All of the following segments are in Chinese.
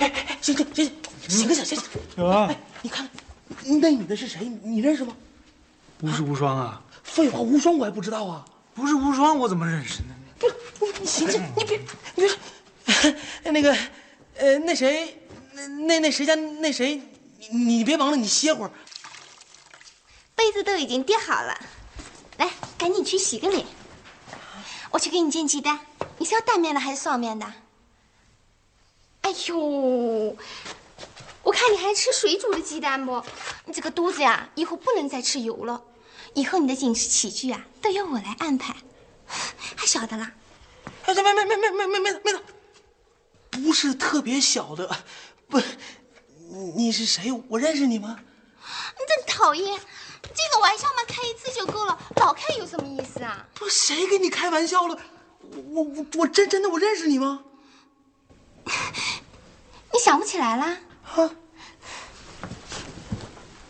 哎哎，醒醒醒醒，醒个醒醒醒。啊哎，你看看，那女的是谁？你认识吗？不是无双啊，废话，无双我还不知道啊。不是无双，我怎么认识呢？不是，你醒醒，你别，你别，那个，呃，那谁，那那那谁家那谁，你你别忙了，你歇会儿。被子都已经叠好了，来，赶紧去洗个脸。我去给你煎鸡蛋，你是要蛋面的还是双面的？哎呦，我看你还吃水煮的鸡蛋不？你这个肚子呀，以后不能再吃油了。以后你的饮食起居啊，都由我来安排，还晓得啦？哎，没没没没没没没没的，不是特别小的，不，你你是谁？我认识你吗？你真讨厌！这个玩笑嘛，开一次就够了，老开有什么意思啊？不，谁跟你开玩笑了？我我我真真的我认识你吗？你想不起来啦？啊，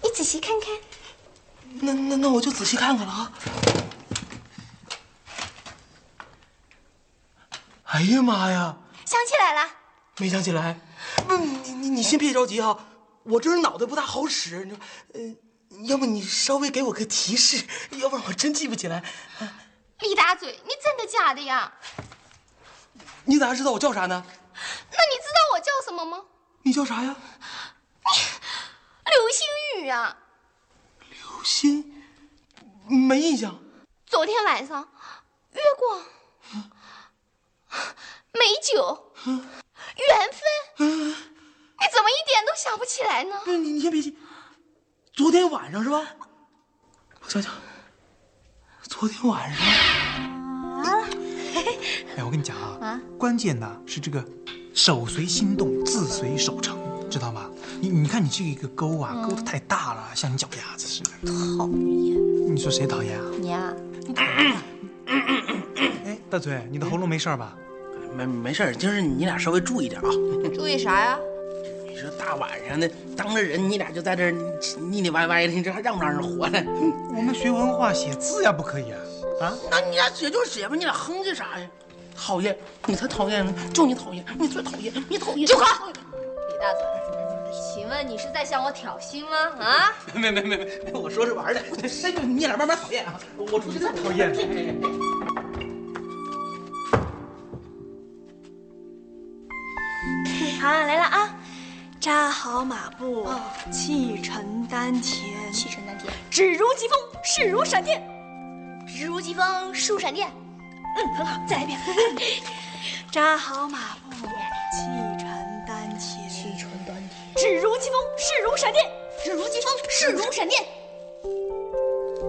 你仔细看看。那那那我就仔细看看了啊。哎呀妈呀，想起来了，没想起来。不，你你你先别着急哈，我这人脑袋不大好使，你说，呃，要不你稍微给我个提示，要不然我真记不起来。李大嘴，你真的假的呀？你咋知道我叫啥呢？那你知道我叫什么吗？你叫啥呀？你流星雨啊！流星？没印象。昨天晚上，月光，美酒，缘分，你怎么一点都想不起来呢？你，你先别急。昨天晚上是吧？我想想，昨天晚上。哎，我跟你讲啊，关键呢是这个手随心动，字随手成，知道吗？你你看你这个一个勾啊，勾的太大了，像你脚丫子似的。讨厌你说谁讨厌啊？你啊！哎，大嘴，你的喉咙没事吧？没没事儿，就是你俩稍微注意点啊。注意啥呀？你说大晚上的，当着人你俩就在这腻腻歪歪的，你这还让不让人活了？我们学文化写字呀，不可以啊！啊，那你俩写就写吧，你俩哼唧啥呀？讨厌，你才讨厌呢！就你讨厌，你最讨厌，你讨厌。住口！李大嘴，请问你是在向我挑衅吗？啊？没没没没，我说着玩的。哎，你俩慢慢讨厌啊！我出去再讨厌。好，来了啊！扎好马步，气沉丹田，气沉丹田，指如疾风，势如闪电。指如疾风，势如闪电。嗯，很好，再来一遍。扎好马步，气沉丹田，气沉丹田，指如疾风，势如闪电。指如疾风，势如闪电。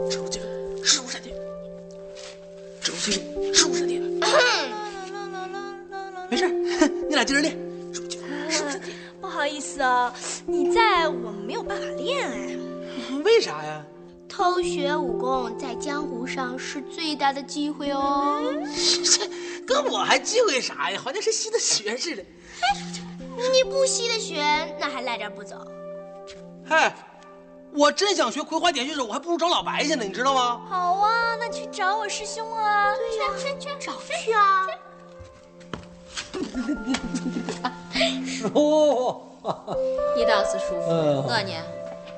指如疾风，势如闪电。指如疾风，势如闪电。没事，你俩接着练。不好意思啊，你在我们没有办法练哎。为啥呀？偷学武功在江湖上是最大的忌讳哦。这 跟我还忌讳啥呀？好像是吸的血似的。你不吸的血，那还赖这儿不走？嗨，我真想学葵花点穴手，我还不如找老白去呢，你知道吗？好啊，那去找我师兄啊。对呀、去去找去啊！哦，你倒是舒服，我呢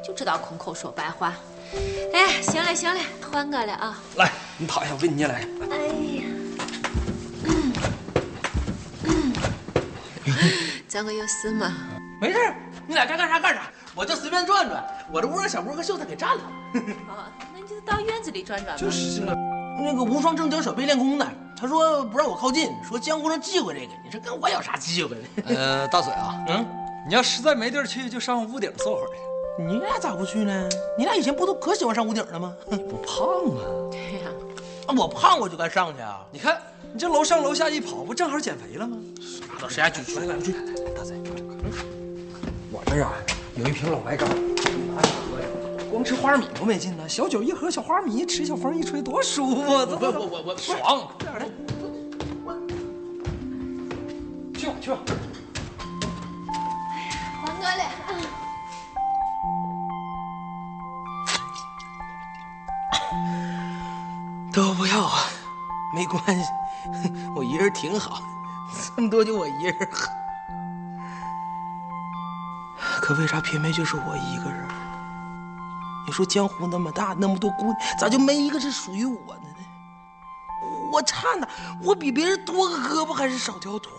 就知道空口说白话。哎，行了行了，换我了啊！来，你躺下，我给你捏来。哎呀，嗯嗯找我有事吗？没事，你俩该干啥干啥，我就随便转转。我这屋让小波和秀才给占了。哦，那你就到院子里转转吧。就是这。那个无双正经小贝练功呢。他说不让我靠近，说江湖上忌讳这个。你说跟我有啥忌讳的？呃，大嘴啊，嗯，你要实在没地儿去，就上屋顶坐会儿去。你俩咋不去呢？你俩以前不都可喜欢上屋顶了吗？你不胖啊？对呀，我胖我就该上去啊。你看你这楼上楼下一跑，不正好减肥了吗？拉倒，谁家去？来来来，大嘴，我这啊有一瓶老白干，拿去喝呀。光吃花米多没劲呢，小酒一喝，小花米一吃，小风一吹，多舒服啊！我我我我爽！快点来，去吧去吧。都不要啊，没关系，我一人挺好，这么多就我一人。可为啥偏偏就是我一个人？你说江湖那么大，那么多姑娘，咋就没一个是属于我的呢？我差哪？我比别人多个胳膊还是少条腿？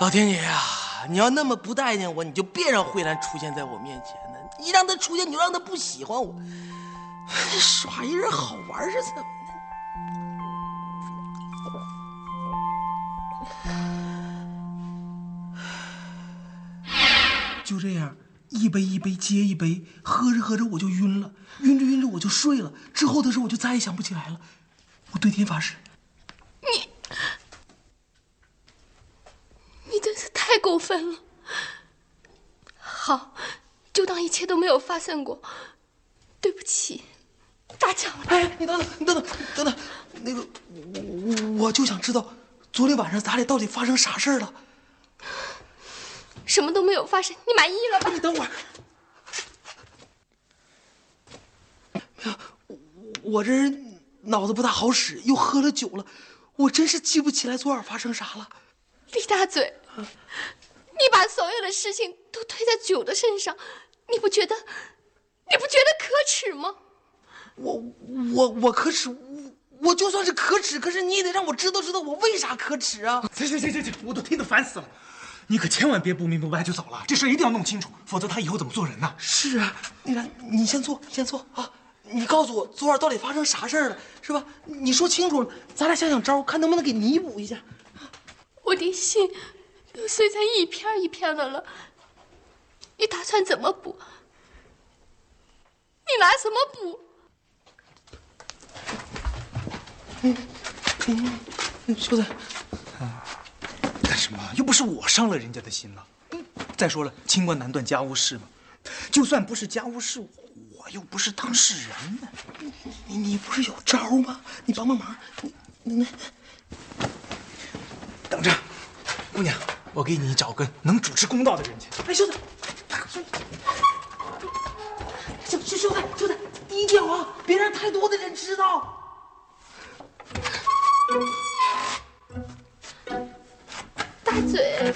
老天爷啊你要那么不待见我，你就别让慧兰出现在我面前呢。你让她出现，你就让她不喜欢我。耍一人好玩是怎么的？就这样，一杯一杯接一杯，喝着喝着我就晕了，晕着晕着我就睡了。之后的事我就再也想不起来了。我对天发誓。你。真是太过分了！好，就当一切都没有发生过。对不起，大强。哎，你等等，你等等，等等，那个，我我就想知道，昨天晚上咱俩到底发生啥事了？什么都没有发生，你满意了吧？你等会儿。没有，我这人脑子不大好使，又喝了酒了，我真是记不起来昨晚发生啥了。李大嘴。你把所有的事情都推在酒的身上，你不觉得，你不觉得可耻吗？我我我可耻，我我就算是可耻，可是你也得让我知道知道我为啥可耻啊！行行行行行，我都听得烦死了，你可千万别不明不白就走了，这事一定要弄清楚，否则他以后怎么做人呢？是啊，你来，你先坐，先坐啊！你告诉我昨晚到底发生啥事儿了，是吧？你说清楚了，咱俩想想招，看能不能给弥补一下。我的心。都碎成一片一片的了，你打算怎么补？你拿什么补？嗯，嗯，秀才，干什么？又不是我伤了人家的心了。再说了，清官难断家务事嘛。就算不是家务事，我又不是当事人呢。你你不是有招吗？你帮帮忙，你你等着，姑娘。我给你找个能主持公道的人去。哎，秀才，秀秀秀才，秀才，低调啊，别让太多的人知道。大嘴。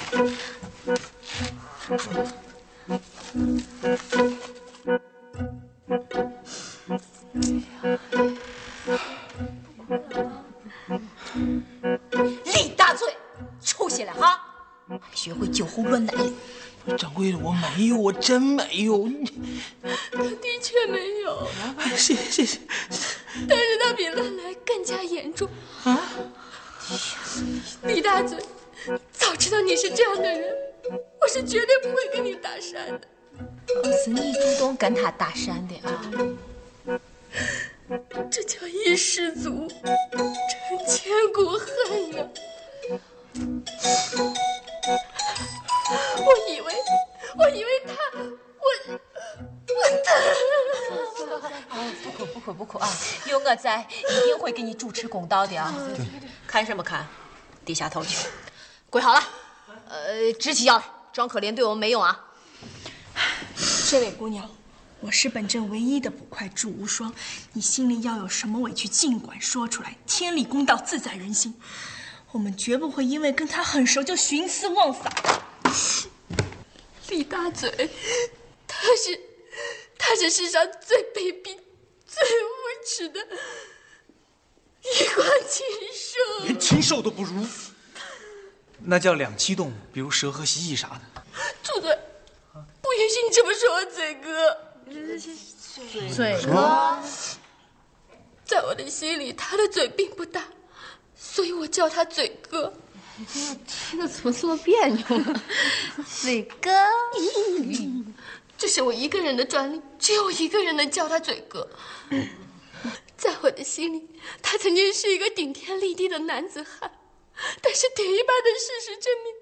李大嘴，出息了哈！学会酒后乱来了，掌柜的，我没有，我真没有。他的确没有。谢谢谢谢。但是他比乱来更加严重。啊！李大嘴，早知道你是这样的人，我是绝对不会跟你搭讪的。是你主动跟他搭讪的啊？这叫一失足成千古恨呀！我以为，我以为他，我，我他，不哭不哭不哭啊！有我在，一定会给你主持公道的啊！看什么看？低下头去，跪好了。呃，直起腰来，装可怜对我们没用啊！这位姑娘，我是本镇唯一的捕快祝无双，你心里要有什么委屈，尽管说出来，天理公道自在人心。我们绝不会因为跟他很熟就徇私枉法。李大嘴，他是，他是世上最卑鄙、最无耻的一款禽兽，连禽兽都不如。那叫两栖动物，比如蛇和蜥蜴啥的。住嘴！不允许你这么说我嘴哥。嘴哥，在我的心里，他的嘴并不大，所以我叫他嘴哥。听着怎么这么别扭啊？嘴哥，这是我一个人的专利，只有我一个人能叫他嘴哥。在我的心里，他曾经是一个顶天立地的男子汉，但是铁一般的事实证明，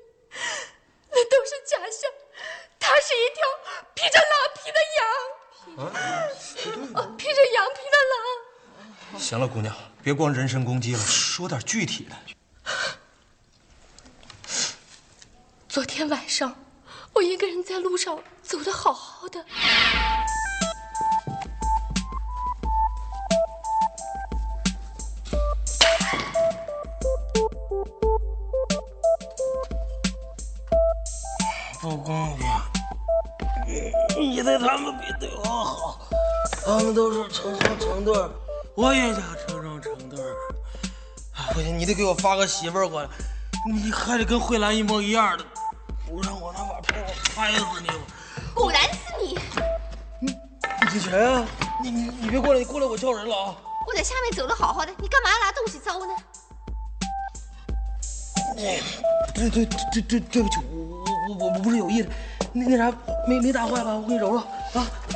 那都是假象。他是一条披着狼皮的羊，披着羊皮的狼。行了，姑娘，别光人身攻击了，说点具体的。昨天晚上，我一个人在路上走的好好的。不公平！你对他们比对我好，他们都是成双成对，我也想成双成对。不行，你得给我发个媳妇儿过来，你还得跟慧兰一模一样的，不让我拿瓦片我拍死你！果然是你！你你谁啊？你你你别过来，你过来我叫人了啊！我在下面走的好好的，你干嘛要拿东西招呢？对对对对对不起，我我我我不是有意的，那那啥没没打坏吧？我给你揉揉啊！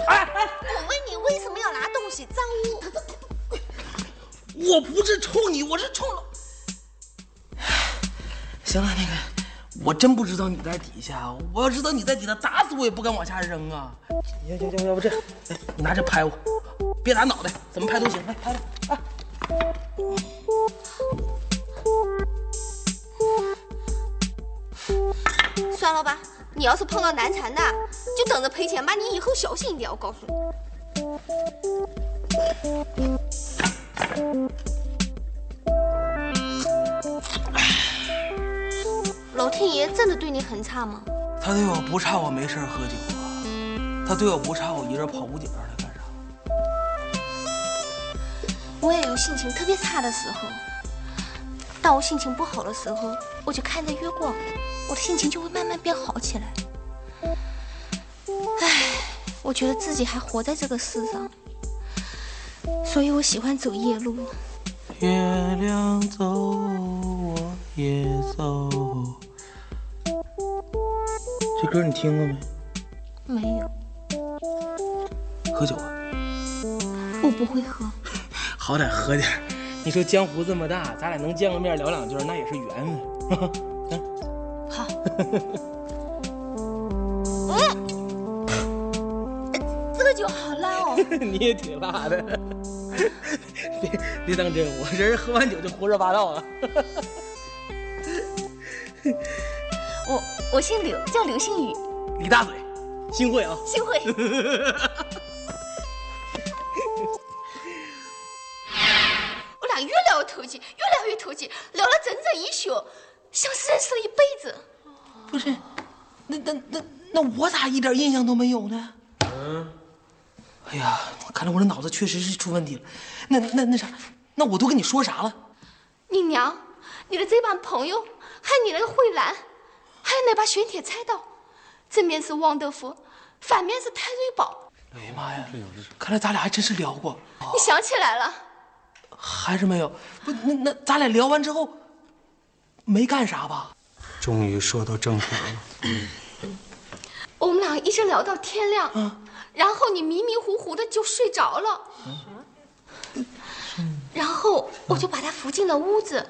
哎哎，我问你为什么要拿东西脏污？我不是冲你，我是冲了。行了，那个我真不知道你在底下，我要知道你在底下，打死我也不敢往下扔啊！行行行，要不这样，来你拿这拍我，别打脑袋，怎么拍都行，来拍来啊！算了吧，你要是碰到难缠的，就等着赔钱吧。你以后小心一点，我告诉你。老天爷真的对你很差吗？他对我不差，我没事喝酒啊；他对我不差，我一人跑屋顶上来干啥？我也有心情特别差的时候，当我心情不好的时候，我就看着月光，我的心情就会慢慢变好起来。唉，我觉得自己还活在这个世上，所以我喜欢走夜路。月亮走，我也走。这歌你听过没？没有，喝酒啊？我不会喝。好歹喝点。你说江湖这么大，咱俩能见个面聊两句，那也是缘分。好。这个酒好辣哦。你也挺辣的。别别当真，我这人喝完酒就胡说八道啊。我我姓刘，叫刘星宇，李大嘴，幸会啊！幸会。我俩越聊越投机，越聊越投机，聊了整整一宿，像是认识了一辈子。不是，那那那那我咋一点印象都没有呢？嗯。哎呀，看来我这脑子确实是出问题了。那那那啥，那我都跟你说啥了？你娘，你的这帮朋友，还有你那个慧兰，还有那把玄铁菜刀，正面是汪德福，反面是泰瑞宝。哎呀妈呀，看来咱俩还真是聊过。你想起来了？还是没有？不，那那咱俩聊完之后，没干啥吧？终于说到正题了。我们俩一直聊到天亮。嗯。然后你迷迷糊糊的就睡着了，然后我就把他扶进了屋子，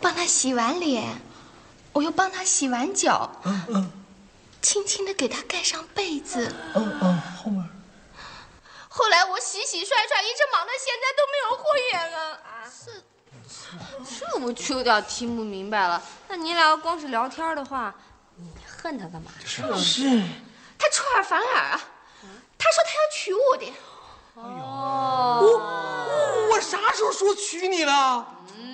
帮他洗完脸，我又帮他洗完脚，轻轻的给他盖上被子。嗯嗯，后面。后来我洗洗涮涮，一直忙到现在都没有合眼啊！这，这我就有点听不明白了。那你俩要光是聊天的话，你恨他干嘛？是是。他出尔反尔啊！他说他要娶我的。哦，我我啥时候说娶你了？嗯，那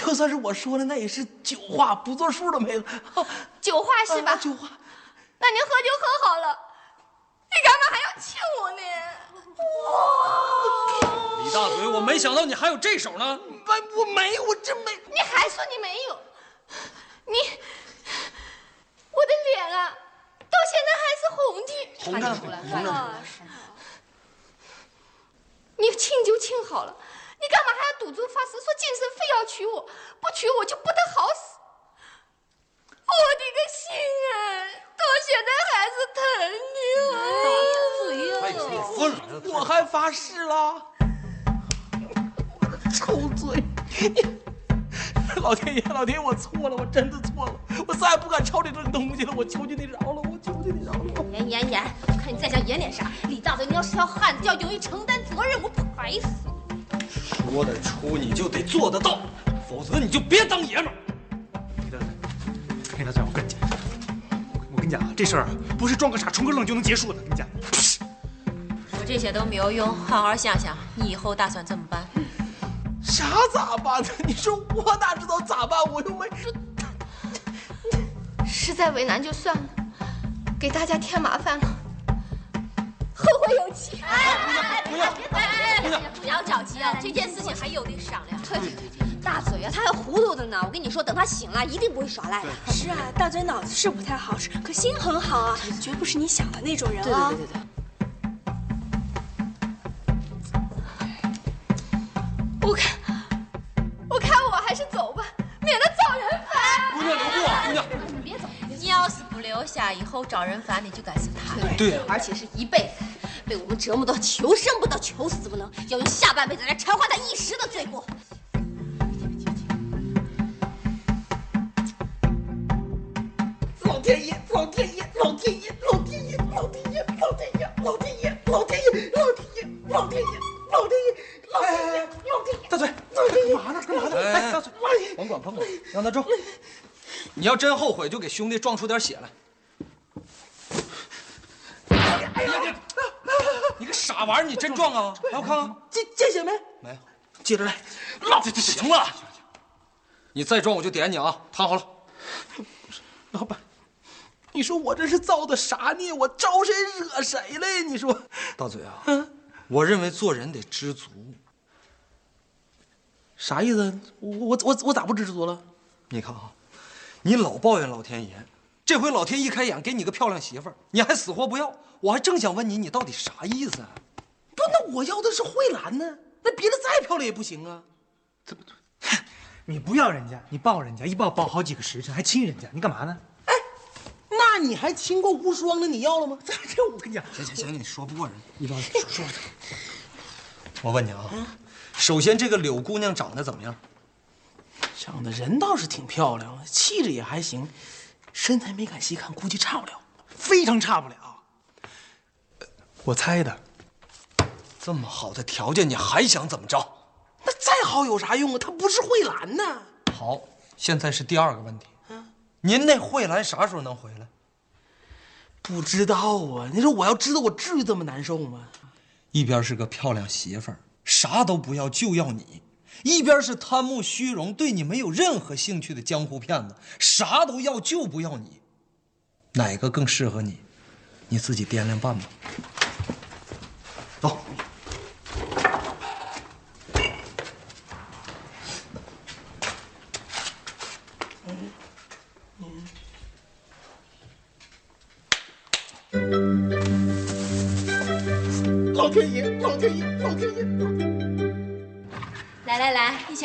就算是我说的，那也是酒话，不作数的妹子。酒话是吧？酒话。那您喝酒喝好了，你干嘛还要亲我呢？哇！李大嘴，我没想到你还有这手呢。我我没有，我真没。你还说你没有？你。我我的脸啊，到现在还是红的。红着，红着。你亲就亲好了，你干嘛还要赌咒发誓，说今生非要娶我，不娶我就不得好死？我的个心啊，到现在还是疼你啊！哎呀，我还发誓了，臭嘴！老天爷，老天爷，我错了，我真的错了，我再也不敢抄这种东西了，我求求你饶了我，求求你饶了我！演演演，我看你再想演点啥？李大嘴，你要是条汉子，要勇于承担责任，我不拍死你！说得出你就得做得到，否则你就别当爷们儿。李大嘴，李大嘴，我跟你讲，我跟你讲啊，这事儿啊不是装个傻充个愣就能结束的。跟你讲，说这些都没有用，好好想想，你以后打算怎么办？啥咋办呢？你说我哪知道咋办？我又没说。实在为难就算了，给大家添麻烦了，后会有期。哎，不要，别哎哎，不要着急啊，这件事情还有的商量。对对对，大嘴啊，他还糊涂的呢。我跟你说，等他醒了，一定不会耍赖的。是啊，大嘴脑子是不太好使，可心很好啊，绝不是你想的那种人啊。对对对对。我看，我看我还是走吧，免得遭人烦。姑娘留步，姑娘。你别走，你要是不留下，以后找人烦你就该是他了。对，而且是一辈子，被我们折磨到求生不得，求死不能，要用下半辈子来偿还他一时的罪过。老天爷，老天爷，老天爷，老天爷，老天爷，老天爷，老天爷，老天爷，老天爷，老天爷，老天爷，老天爷，老天爷，大嘴，干嘛呢？干嘛呢？哎，大嘴，甭管甭管，让他撞。你要真后悔，就给兄弟撞出点血来。哎呀，你个傻玩意儿，你真撞啊？来，我看看，见见血没？没有。接着来，老子行了，你再撞我就点你啊！躺好了。老板，你说我这是造的啥孽？我招谁惹谁了呀？你说，大嘴啊，嗯我认为做人得知足。啥意思？我我我我咋不知足了？你看啊，你老抱怨老天爷，这回老天一开眼给你个漂亮媳妇儿，你还死活不要。我还正想问你，你到底啥意思啊？不，那我要的是慧兰呢，那别的再漂亮也不行啊。这不，你不要人家，你抱人家，一抱抱好几个时辰，还亲人家，你干嘛呢？哎那你还亲过无双呢？你要了吗？这 这，我跟你讲，行行行，你说不过人，一帮说说。我问你啊，首先这个柳姑娘长得怎么样？长得人倒是挺漂亮，气质也还行，身材没敢细看，估计差不了。非常差不了。我猜的。这么好的条件，你还想怎么着？那再好有啥用啊？她不是慧兰呢。好，现在是第二个问题。嗯您那慧兰啥时候能回来？不知道啊。你说我要知道，我至于这么难受吗？一边是个漂亮媳妇儿，啥都不要就要你；一边是贪慕虚荣、对你没有任何兴趣的江湖骗子，啥都要就不要你。哪个更适合你？你自己掂量办吧。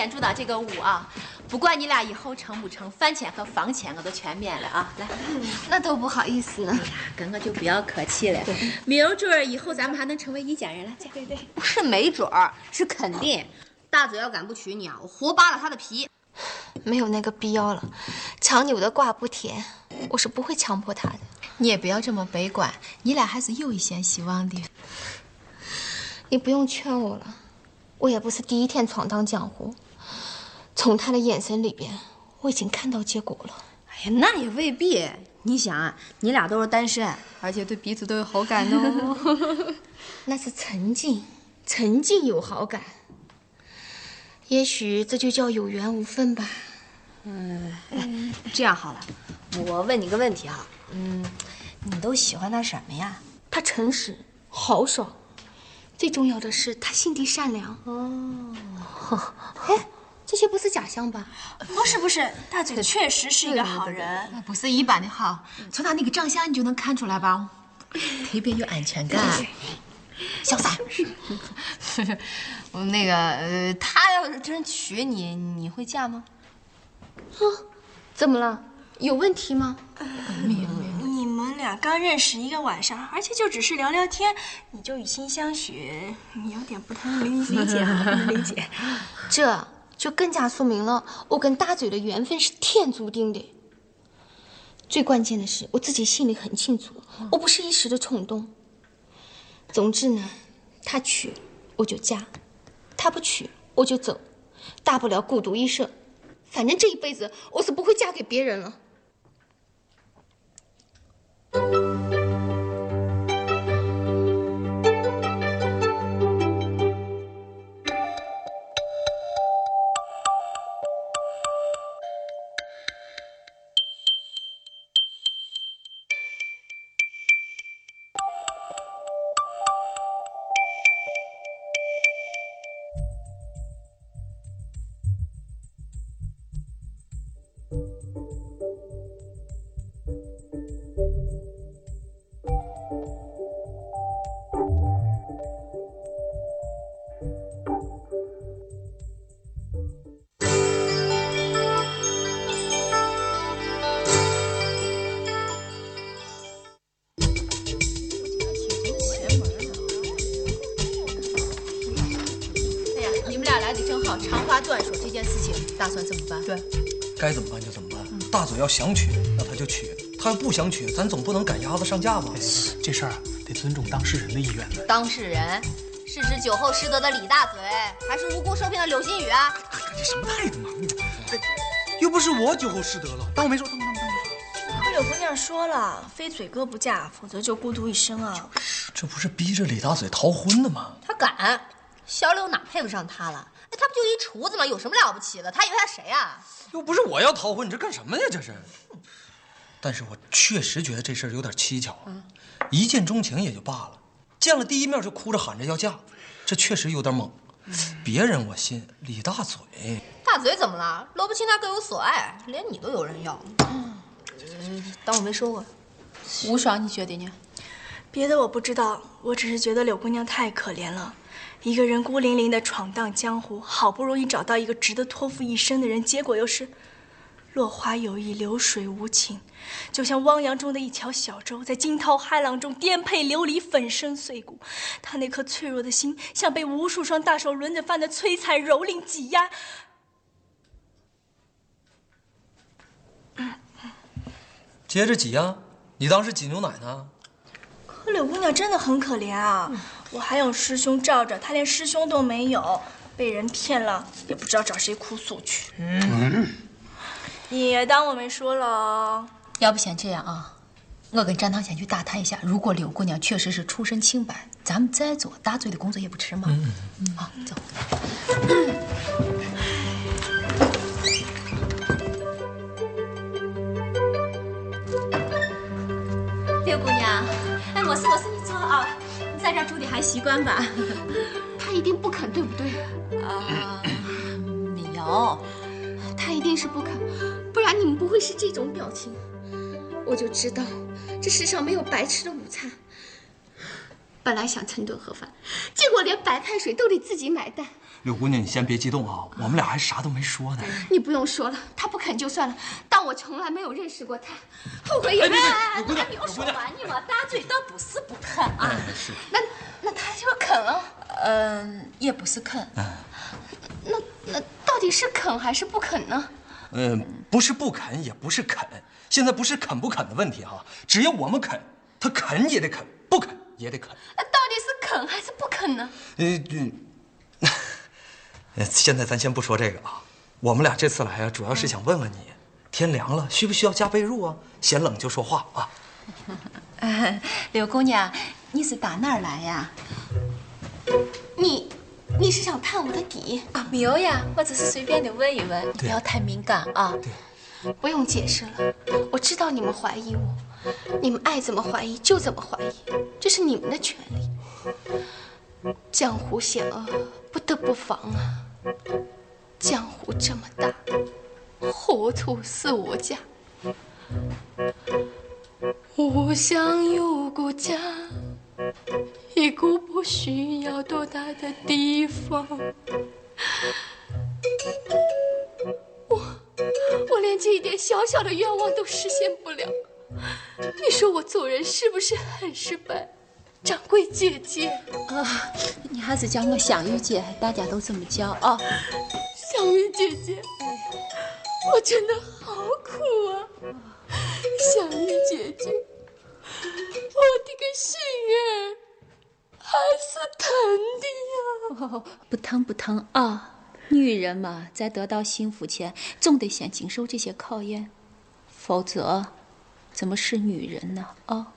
来，你先主导这个舞啊！不管你俩以后成不成，饭钱和房钱我都全免了啊！来，那都不好意思呢。跟我就不要客气了，没有准儿以后咱们还能成为一家人了。对对，不是没准儿，是肯定。大嘴要敢不娶你啊，我活扒了他的皮。没有那个必要了，强扭的瓜不甜，我是不会强迫他的。你也不要这么悲观，你俩还是有一线希望的。你不用劝我了，我也不是第一天闯荡江湖。从他的眼神里边，我已经看到结果了。哎呀，那也未必。你想啊，你俩都是单身，而且对彼此都有好感的哦。那是曾经，曾经有好感。也许这就叫有缘无分吧。嗯，这样好了，我问你个问题哈，嗯，你都喜欢他什么呀？他诚实、豪爽，最重要的是他心地善良。哦，哎，这些不是假象吧？不是不是，大嘴确实是一个好人。不是一般的好，从他那个长相你就能看出来吧，特别有安全感，潇洒。我那个呃，他要是真娶你，你会嫁吗？啊怎么了？有问题吗？没没你们俩刚认识一个晚上，而且就只是聊聊天，你就以心相许，你有点不太能理解啊，不能理解。这就更加说明了我跟大嘴的缘分是天注定的。最关键的是，我自己心里很清楚，我不是一时的冲动。总之呢，他娶我就嫁，他不娶我就走，大不了孤独一生。反正这一辈子我是不会嫁给别人了。该怎么办就怎么办。大嘴要想娶，那他就娶；他要不想娶，咱总不能赶鸭子上架吧？这事儿啊，得尊重当事人的意愿的。当事人是指酒后失德的李大嘴，还是无辜受骗的柳新宇啊？这什么态度嘛？哎又不是我酒后失德了，当我没说，当我当当我没说。可柳姑娘说了，非嘴哥不嫁，否则就孤独一生啊。这不是逼着李大嘴逃婚的吗？他敢，小柳哪配不上他了？哎，他不就一厨子吗？有什么了不起的？他以为他谁啊？又不是我要逃婚，你这干什么呀？这是。但是我确实觉得这事儿有点蹊跷。一见钟情也就罢了，见了第一面就哭着喊着要嫁，这确实有点猛。别人我信，李大嘴，大嘴怎么了？萝卜青菜各有所爱，连你都有人要。嗯，当我没说过。吴爽，你觉得呢？别的我不知道，我只是觉得柳姑娘太可怜了，一个人孤零零的闯荡江湖，好不容易找到一个值得托付一生的人，结果又是落花有意，流水无情，就像汪洋中的一条小舟，在惊涛骇浪中颠沛流离，粉身碎骨。他那颗脆弱的心，像被无数双大手轮着翻的摧残蹂躏挤压。接着挤呀！你当是挤牛奶呢？可柳姑娘真的很可怜啊！我还有师兄罩着，他连师兄都没有，被人骗了，也不知道找谁哭诉去。嗯，也当我没说了哦。要不先这样啊，我跟张堂先去打探一下，如果柳姑娘确实是出身清白，咱们再做大嘴的工作也不迟嘛。嗯，好，走。柳姑娘，哎，没事没事，你坐啊，你在这儿住的还习惯吧？他一定不肯，对不对？啊，没有，他一定是不肯，不然你们不会是这种表情。我就知道，这世上没有白吃的午餐。本来想蹭顿盒饭，结果连白开水都得自己买单。柳姑娘，你先别激动啊，我们俩还啥都没说呢。你不用说了，他不肯就算了，当我从来没有认识过他，后悔也没有。柳姑娘，你说完你嘛，大嘴倒不是不肯啊，是。那那他就肯了。嗯，也不是肯。那那到底是肯还是不肯呢？嗯，不是不肯，也不是肯，现在不是肯不肯的问题哈，只要我们肯，他肯也得肯，不肯也得肯。那到底是肯还是不肯呢？呃，这，呃 现在咱先不说这个啊，我们俩这次来啊，主要是想问问你，天凉了，需不需要加被褥啊？嫌冷就说话啊。呃，柳姑娘，你是打哪儿来呀？你你是想探我的底？啊，没有呀，我只是随便的问一问，你不要太敏感啊。不用解释了，我知道你们怀疑我，你们爱怎么怀疑就怎么怀疑，这是你们的权利。江湖险恶，不得不防啊！江湖这么大，糊涂似我家？我想有个家，一个不需要多大的地方。我我连这一点小小的愿望都实现不了，你说我做人是不是很失败？掌柜姐姐，啊，你还是叫我香玉姐，大家都这么叫啊。香玉姐姐，我真的好苦啊！香玉姐姐，我的个心儿还是疼的呀！不疼不疼啊！女人嘛，在得到幸福前，总得先经受这些考验，否则怎么是女人呢？啊！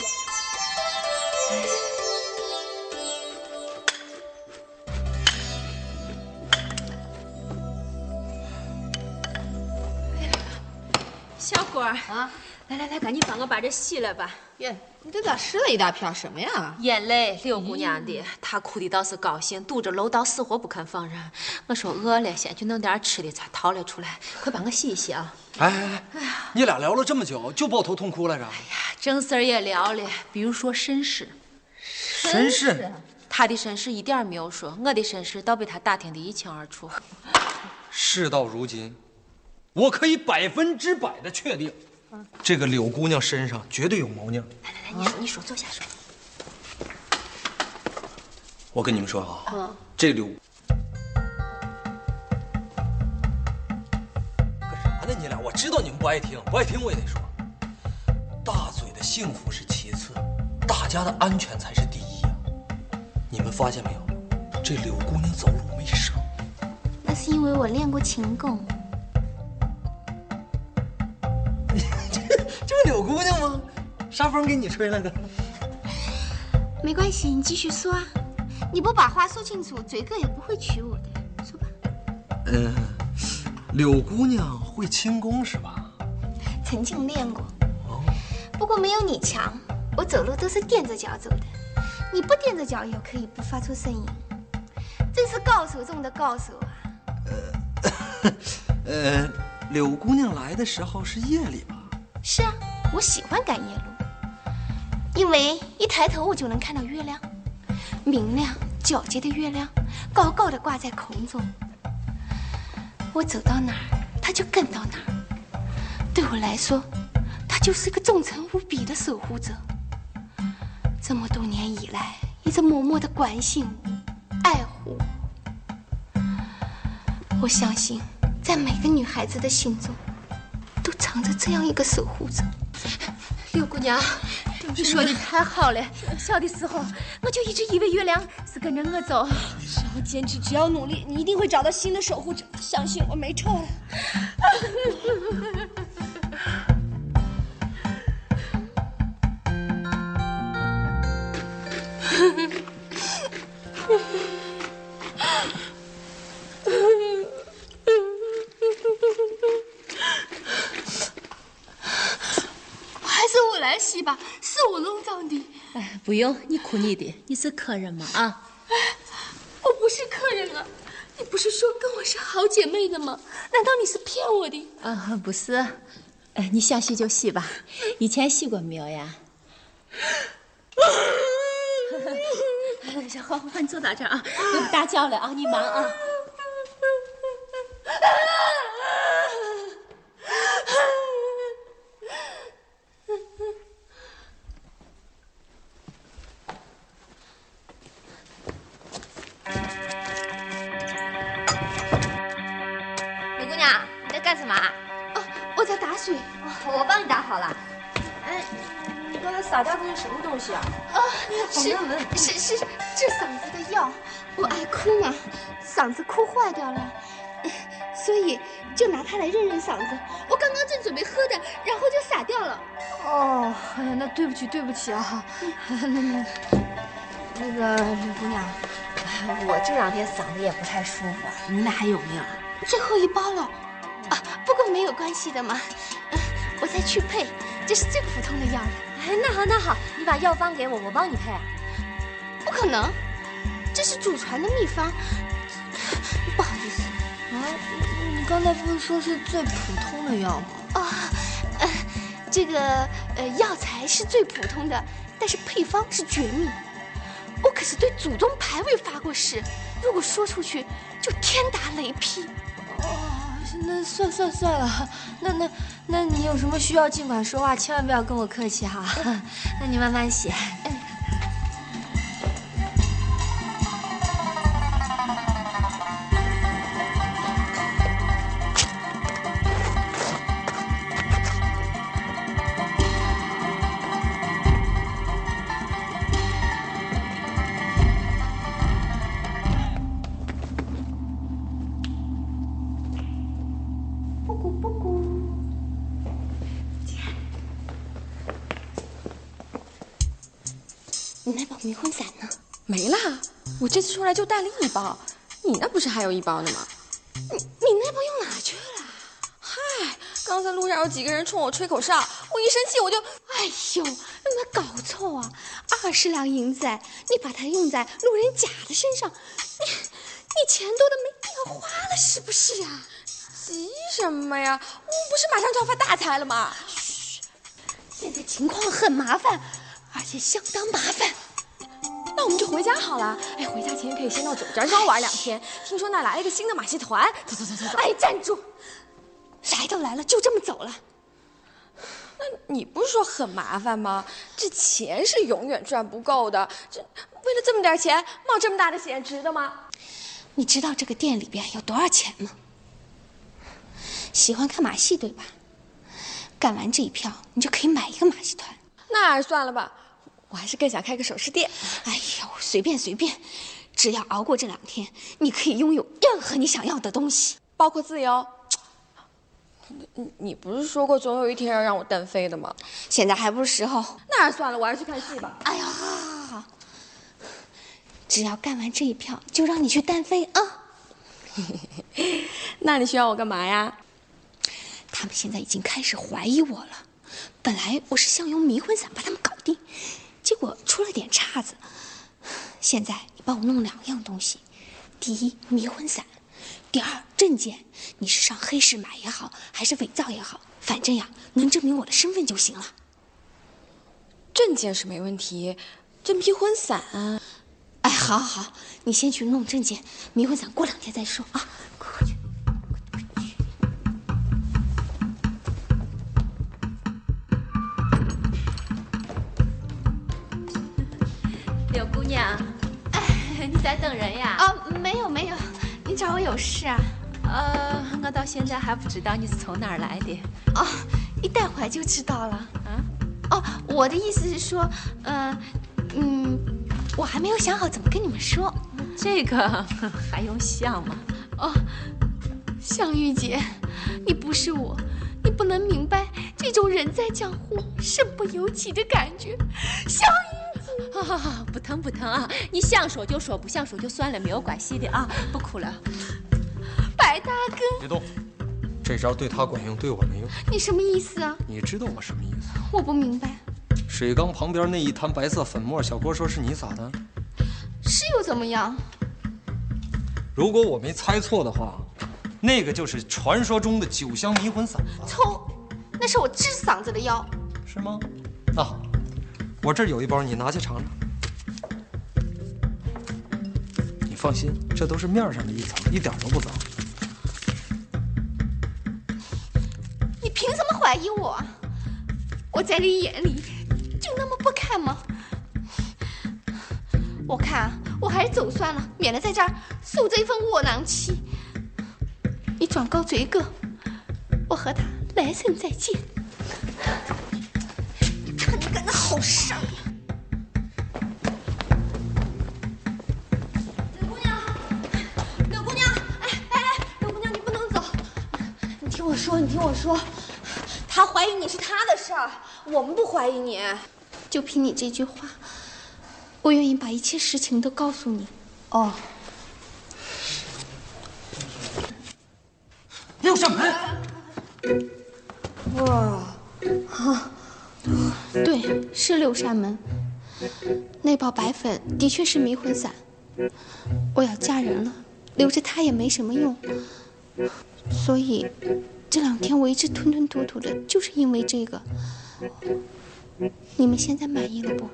啊，来来来，赶紧帮我把这洗了吧。耶，你这咋湿了一大片？什么呀？眼泪，柳姑娘的，她哭的倒是高兴，堵着楼道死活不肯放人。我说饿了，先去弄点吃的，才逃了出来。快帮我洗一洗啊！哎哎哎，你俩聊了这么久，就抱头痛哭来着？哎呀，正事儿也聊了，比如说身世。身世？他的身世一点没有说，我的身世倒被他打听的一清二楚。事到如今。我可以百分之百的确定，这个柳姑娘身上绝对有猫腻。来来来，你说你说，坐下说。我跟你们说啊，这柳干啥呢？你俩，我知道你们不爱听，不爱听我也得说。大嘴的幸福是其次，大家的安全才是第一呀。你们发现没有？这柳姑娘走路没声。那是因为我练过琴功。啥风给你吹了个？没关系，你继续说啊。你不把话说清楚，嘴哥也不会娶我的。说吧。嗯，柳姑娘会轻功是吧？曾经练过。哦。不过没有你强，我走路都是垫着脚走的。你不垫着脚也可以不发出声音，真是高手中的高手啊。呃，呃，柳姑娘来的时候是夜里吧？是啊，我喜欢赶夜路，因为一抬头我就能看到月亮，明亮皎洁的月亮，高高的挂在空中。我走到哪儿，他就跟到哪儿。对我来说，他就是个忠诚无比的守护者。这么多年以来，一直默默的关心我，爱护我。我相信，在每个女孩子的心中。都藏着这样一个守护者，六姑娘，你说的太好了。小的时候，我就一直以为月亮是跟着我走。只要坚持，只要努力，你一定会找到新的守护者。相信我，没错。用，你哭你的，你是客人吗？啊，我不是客人啊！你不是说跟我是好姐妹的吗？难道你是骗我的？啊，不是。哎，你想洗就洗吧。以前洗过没有呀？小花花，你坐到这儿啊，我不打搅了啊，你忙啊。什么东西啊？啊，是是是治嗓子的药。我爱哭嘛，嗓子哭坏掉了，所以就拿它来润润嗓子。我刚刚正准备喝的，然后就洒掉了。哦，哎呀，那对不起对不起啊。那那那个刘姑娘，我这两天嗓子也不太舒服，你那还有没有？最后一包了。啊，不过没有关系的嘛。我再去配，这是最普通的药了。哎，那好那好，你把药方给我，我帮你配啊。不可能，这是祖传的秘方，不好意思。啊，你刚才不是说是最普通的药吗？啊，呃，这个呃药材是最普通的，但是配方是绝密。我可是对祖宗牌位发过誓，如果说出去就天打雷劈。哦，那算算算了，那那那你有什么需要尽管说话，千万不要跟我客气哈。那你慢慢写。你那包迷魂散呢？没啦，我这次出来就带了一包，你那不是还有一包呢吗？你你那包用哪去了？嗨，刚才路上有几个人冲我吹口哨，我一生气我就……哎呦，有没有搞错啊？二十两银子，你把它用在路人甲的身上，你你钱多的没地方花了是不是啊？急什么呀？我不是马上就要发大财了吗？嘘现在情况很麻烦，而且相当麻烦。那我们就回家好了。哎，回家前可以先到总站稍玩两天。听说那来了一个新的马戏团。走走走走走。哎，站住！来都来了，就这么走了？那你不是说很麻烦吗？这钱是永远赚不够的。这为了这么点钱，冒这么大的险，值得吗？你知道这个店里边有多少钱吗？喜欢看马戏对吧？干完这一票，你就可以买一个马戏团。那还是算了吧，我还是更想开个首饰店。哎呦，随便随便，只要熬过这两天，你可以拥有任何你想要的东西，包括自由。你你不是说过总有一天要让我单飞的吗？现在还不是时候。那算了，我还是去看戏吧。哎呀，好好好，只要干完这一票，就让你去单飞啊！那你需要我干嘛呀？他们现在已经开始怀疑我了。本来我是想用迷魂散把他们搞定，结果出了点岔子。现在你帮我弄两样东西：第一，迷魂散；第二，证件。你是上黑市买也好，还是伪造也好，反正呀，能证明我的身份就行了。证件是没问题，这迷魂散……哎，好，好，好，你先去弄证件，迷魂散过两天再说啊。在等人呀？啊，没有没有，你找我有事啊？呃，我到现在还不知道你是从哪儿来的。哦，一待会儿就知道了。啊？哦，我的意思是说，呃，嗯，我还没有想好怎么跟你们说。这个 还用想吗？哦，香玉姐，你不是我，你不能明白这种人在江湖身不由己的感觉。香玉姐，好好好，不疼不疼啊，你想说就说，不想说就算了，没有关系的啊，不哭了。白大哥，别动，这招对他管用，对我没用。你什么意思啊？你知道我什么意思？我不明白。水缸旁边那一滩白色粉末，小郭说是你撒的，是又怎么样？如果我没猜错的话，那个就是传说中的酒香迷魂散吧？错，那是我治嗓子的药。是吗？我这儿有一包，你拿去尝尝。你放心，这都是面上的一层，一点都不脏。你凭什么怀疑我？我在你眼里就那么不堪吗？我看我还是走算了，免得在这儿受这份窝囊气。你转告嘴哥，我和他来生再见。好事儿！柳姑娘，柳姑娘，哎哎哎，柳姑娘，你不能走！你听我说，你听我说，他怀疑你是他的事儿，我们不怀疑你。就凭你这句话，我愿意把一切实情都告诉你。哦，六扇门。哇，对，是六扇门。那包白粉的确是迷魂散。我要嫁人了，留着它也没什么用。所以这两天我一直吞吞吐吐的，就是因为这个。你们现在满意了不？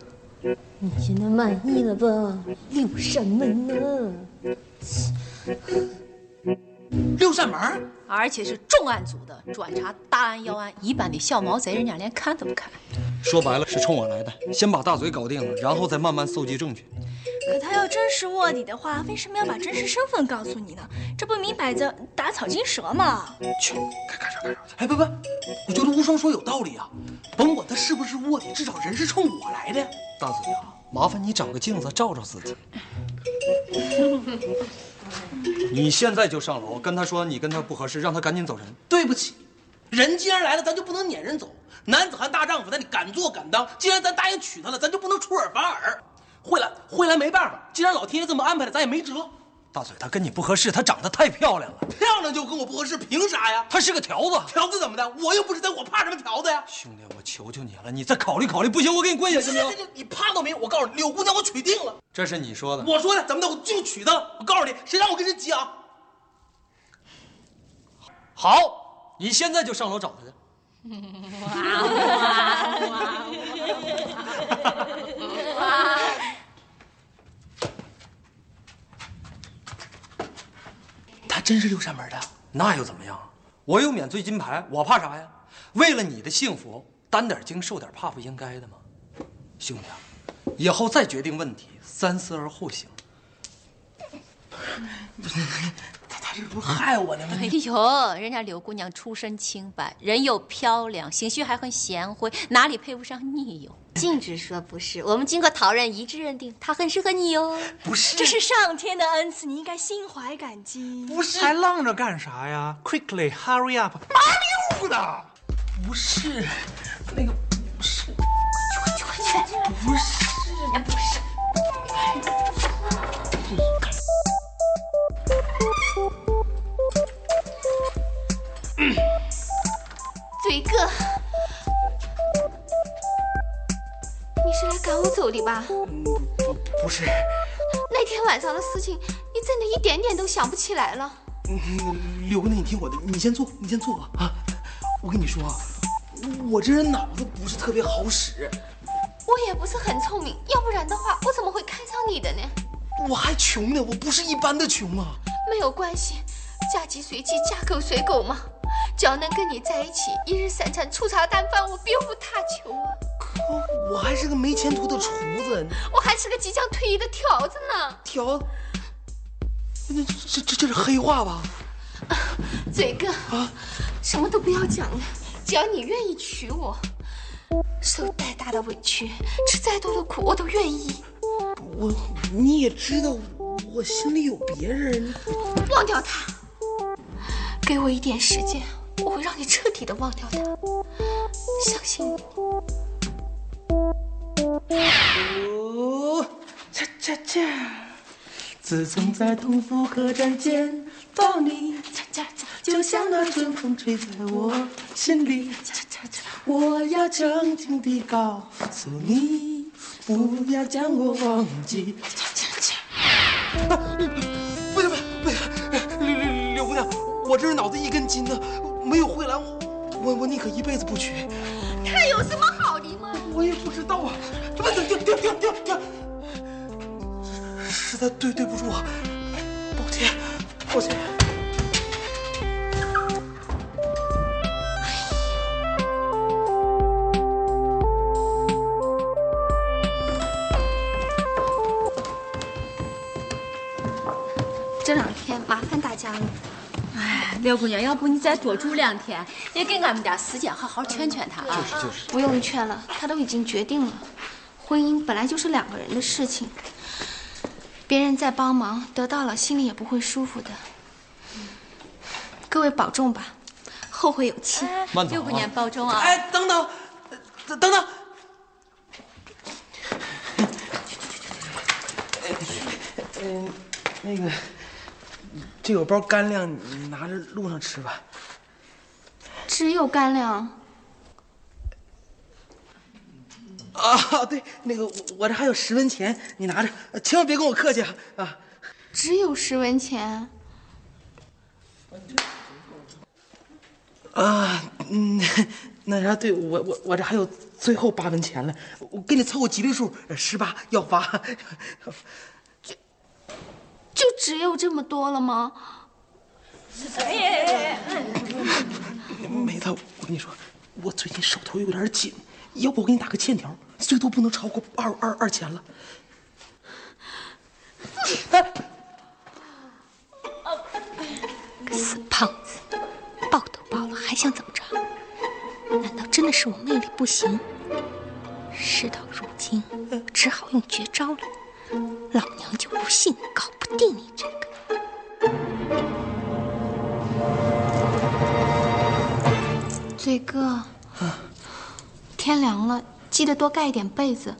你现在满意了吧？六扇门呢？六扇门，而且是重案组的，专查大案要案，一般的小毛贼人家连看都不看。说白了是冲我来的，先把大嘴搞定了，然后再慢慢搜集证据。可他要真是卧底的话，为什么要把真实身份告诉你呢？这不明摆着打草惊蛇吗？去，该干啥干啥去。哎，不不，我觉得无双说有道理啊。甭管他是不是卧底，至少人是冲我来的。大嘴啊，麻烦你找个镜子照照自己。你现在就上楼跟他说你跟他不合适，让他赶紧走人。对不起，人既然来了，咱就不能撵人走。男子汉大丈夫，咱得敢做敢当。既然咱答应娶她了，咱就不能出尔反尔。慧兰，慧兰没办法，既然老天爷这么安排了，咱也没辙。大嘴，她跟你不合适，她长得太漂亮了。漂亮就跟我不合适，凭啥呀？她是个条子，条子怎么的？我又不是她，我怕什么条子呀？兄弟，我求求你了，你再考虑考虑。不行，我给你跪下，行不行？你怕都没。我告诉你，柳姑娘我娶定了。这是你说的。我说的，怎么的？我就娶她了。我告诉你，谁让我跟谁急啊？好，你现在就上楼找他去。他真是六扇门的，那又怎么样？我有免罪金牌，我怕啥呀？为了你的幸福，担点惊受点怕，不应该的吗？兄弟，以后再决定问题，三思而后行。这不是害我呢吗？哎呦，人家柳姑娘出身清白，人又漂亮，情绪还很贤惠，哪里配不上你哟？禁止说不是，我们经过讨论一致认定，她很适合你哟。不是，这是上天的恩赐，你应该心怀感激。不是，还愣着干啥呀？Quickly, hurry up！麻溜的，不是，那个不是，快去快去，不是，嘴哥，你是来赶我走的吧？不不是，那天晚上的事情，你真的一点点都想不起来了？嗯，柳姑娘，你听我的，你先坐，你先坐啊。我跟你说啊，我这人脑子不是特别好使，我也不是很聪明，要不然的话，我怎么会看上你的呢？我还穷呢，我不是一般的穷啊。没有关系，嫁鸡随鸡，嫁狗随狗嘛。只要能跟你在一起，一日三餐粗茶淡饭，我别无他求啊。可我还是个没前途的厨子，我还是个即将退役的条子呢。条，那这这这是黑话吧？啊，嘴哥啊，什么都不要讲了，只要你愿意娶我，受再大的委屈，吃再多的苦，我都愿意。我你也知道，我心里有别人。忘掉他，给我一点时间，我会让你彻底的忘掉他。相信我。哦，恰恰恰！自从在同福客栈见到你，恰恰恰，就像那春风吹在我心里，恰恰恰。我要静静地告诉你，不要将我忘记，恰恰恰。不行不行不行，柳柳柳姑娘，我这是脑子一根筋呢，没有慧兰，我我我宁可一辈子不娶。他有什么好的吗？我也不知道啊，这不停停停停停，实在对对不住啊，抱歉抱歉。刘姑娘，要不你再多住两天，也给俺们点时间，好好劝劝他啊。就是就是，不用劝了，他都已经决定了。婚姻本来就是两个人的事情，别人在帮忙，得到了心里也不会舒服的。各位保重吧，后会有期。慢走刘姑娘啊。保重啊。哎，等等，等等等。嗯，那个，这有包干粮，你拿着路上吃吧。只有干粮，啊，对，那个我我这还有十文钱，你拿着，千万别跟我客气啊！啊，只有十文钱。啊，嗯，那啥，对我我我这还有最后八文钱了，我给你凑个吉利数，十八要发。就只有这么多了吗？梅子，我跟你说，我最近手头有点紧，要不我给你打个欠条，最多不能超过二二二千了。哎，死胖子，抱都抱了，还想怎么着？难道真的是我魅力不行？事到如今，只好用绝招了。老娘就不信搞不定你这个。嘴哥，天凉了，记得多盖一点被子。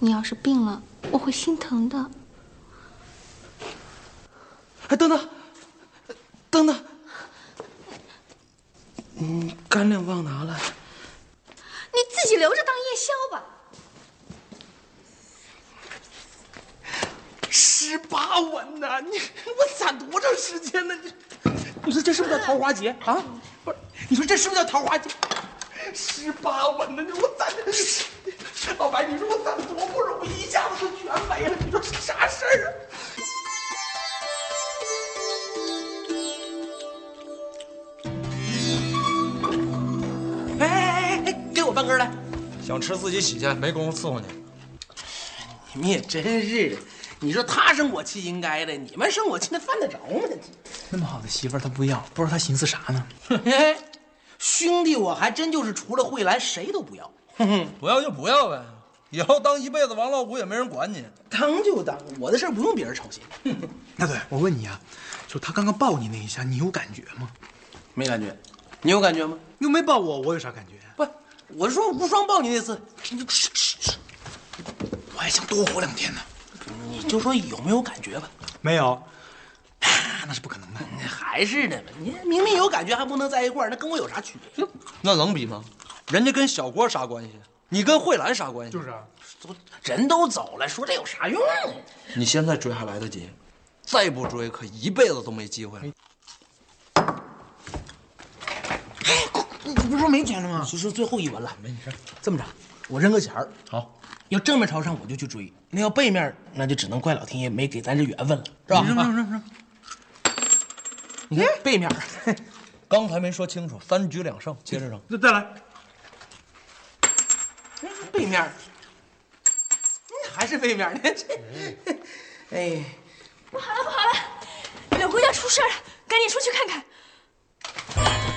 你要是病了，我会心疼的。哎，等等，等等，嗯，干粮忘拿了。你自己留着当夜宵吧。十八文呢？你我攒多长时间呢？你，你说这是不是叫桃花劫啊？不是，你说这是不是叫桃花劫？十八文呢？我攒的，老白，你说我攒的多不容易，一下子就全没了，你说是啥事儿啊？哎哎哎，给我半根来！想吃自己洗去，没工夫伺候你。你们也真是的。你说他生我气应该的，你们生我气那犯得着吗？那么好的媳妇儿他不要，不知道他寻思啥呢？兄弟，我还真就是除了慧兰谁都不要。哼不要就不要呗，以后当一辈子王老五也没人管你。当就当，我的事不用别人操心。大嘴，我问你啊，就他刚刚抱你那一下，你有感觉吗？没感觉。你有感觉吗？又没抱我，我有啥感觉？不，我是说无双抱你那次，你我还想多活两天呢。你就说有没有感觉吧？没有，那是不可能的。还是的嘛，你明明有感觉还不能在一块儿，那跟我有啥区别？那能比吗？人家跟小郭啥关系？你跟慧兰啥关系？就是啊，人都走了，说这有啥用啊？你现在追还来得及，再不追可一辈子都没机会了。你不是说没钱了吗？就剩最后一文了，没你事。这么着，我扔个钱儿，好。要正面朝上，我就去追；那要背面，那就只能怪老天爷没给咱这缘分了，是吧？扔扔扔扔！你看背面，刚才没说清楚，三局两胜，接着扔。那再来，背面，还是背面呢？哎，不好了不好了，柳姑娘出事了，赶紧出去看看。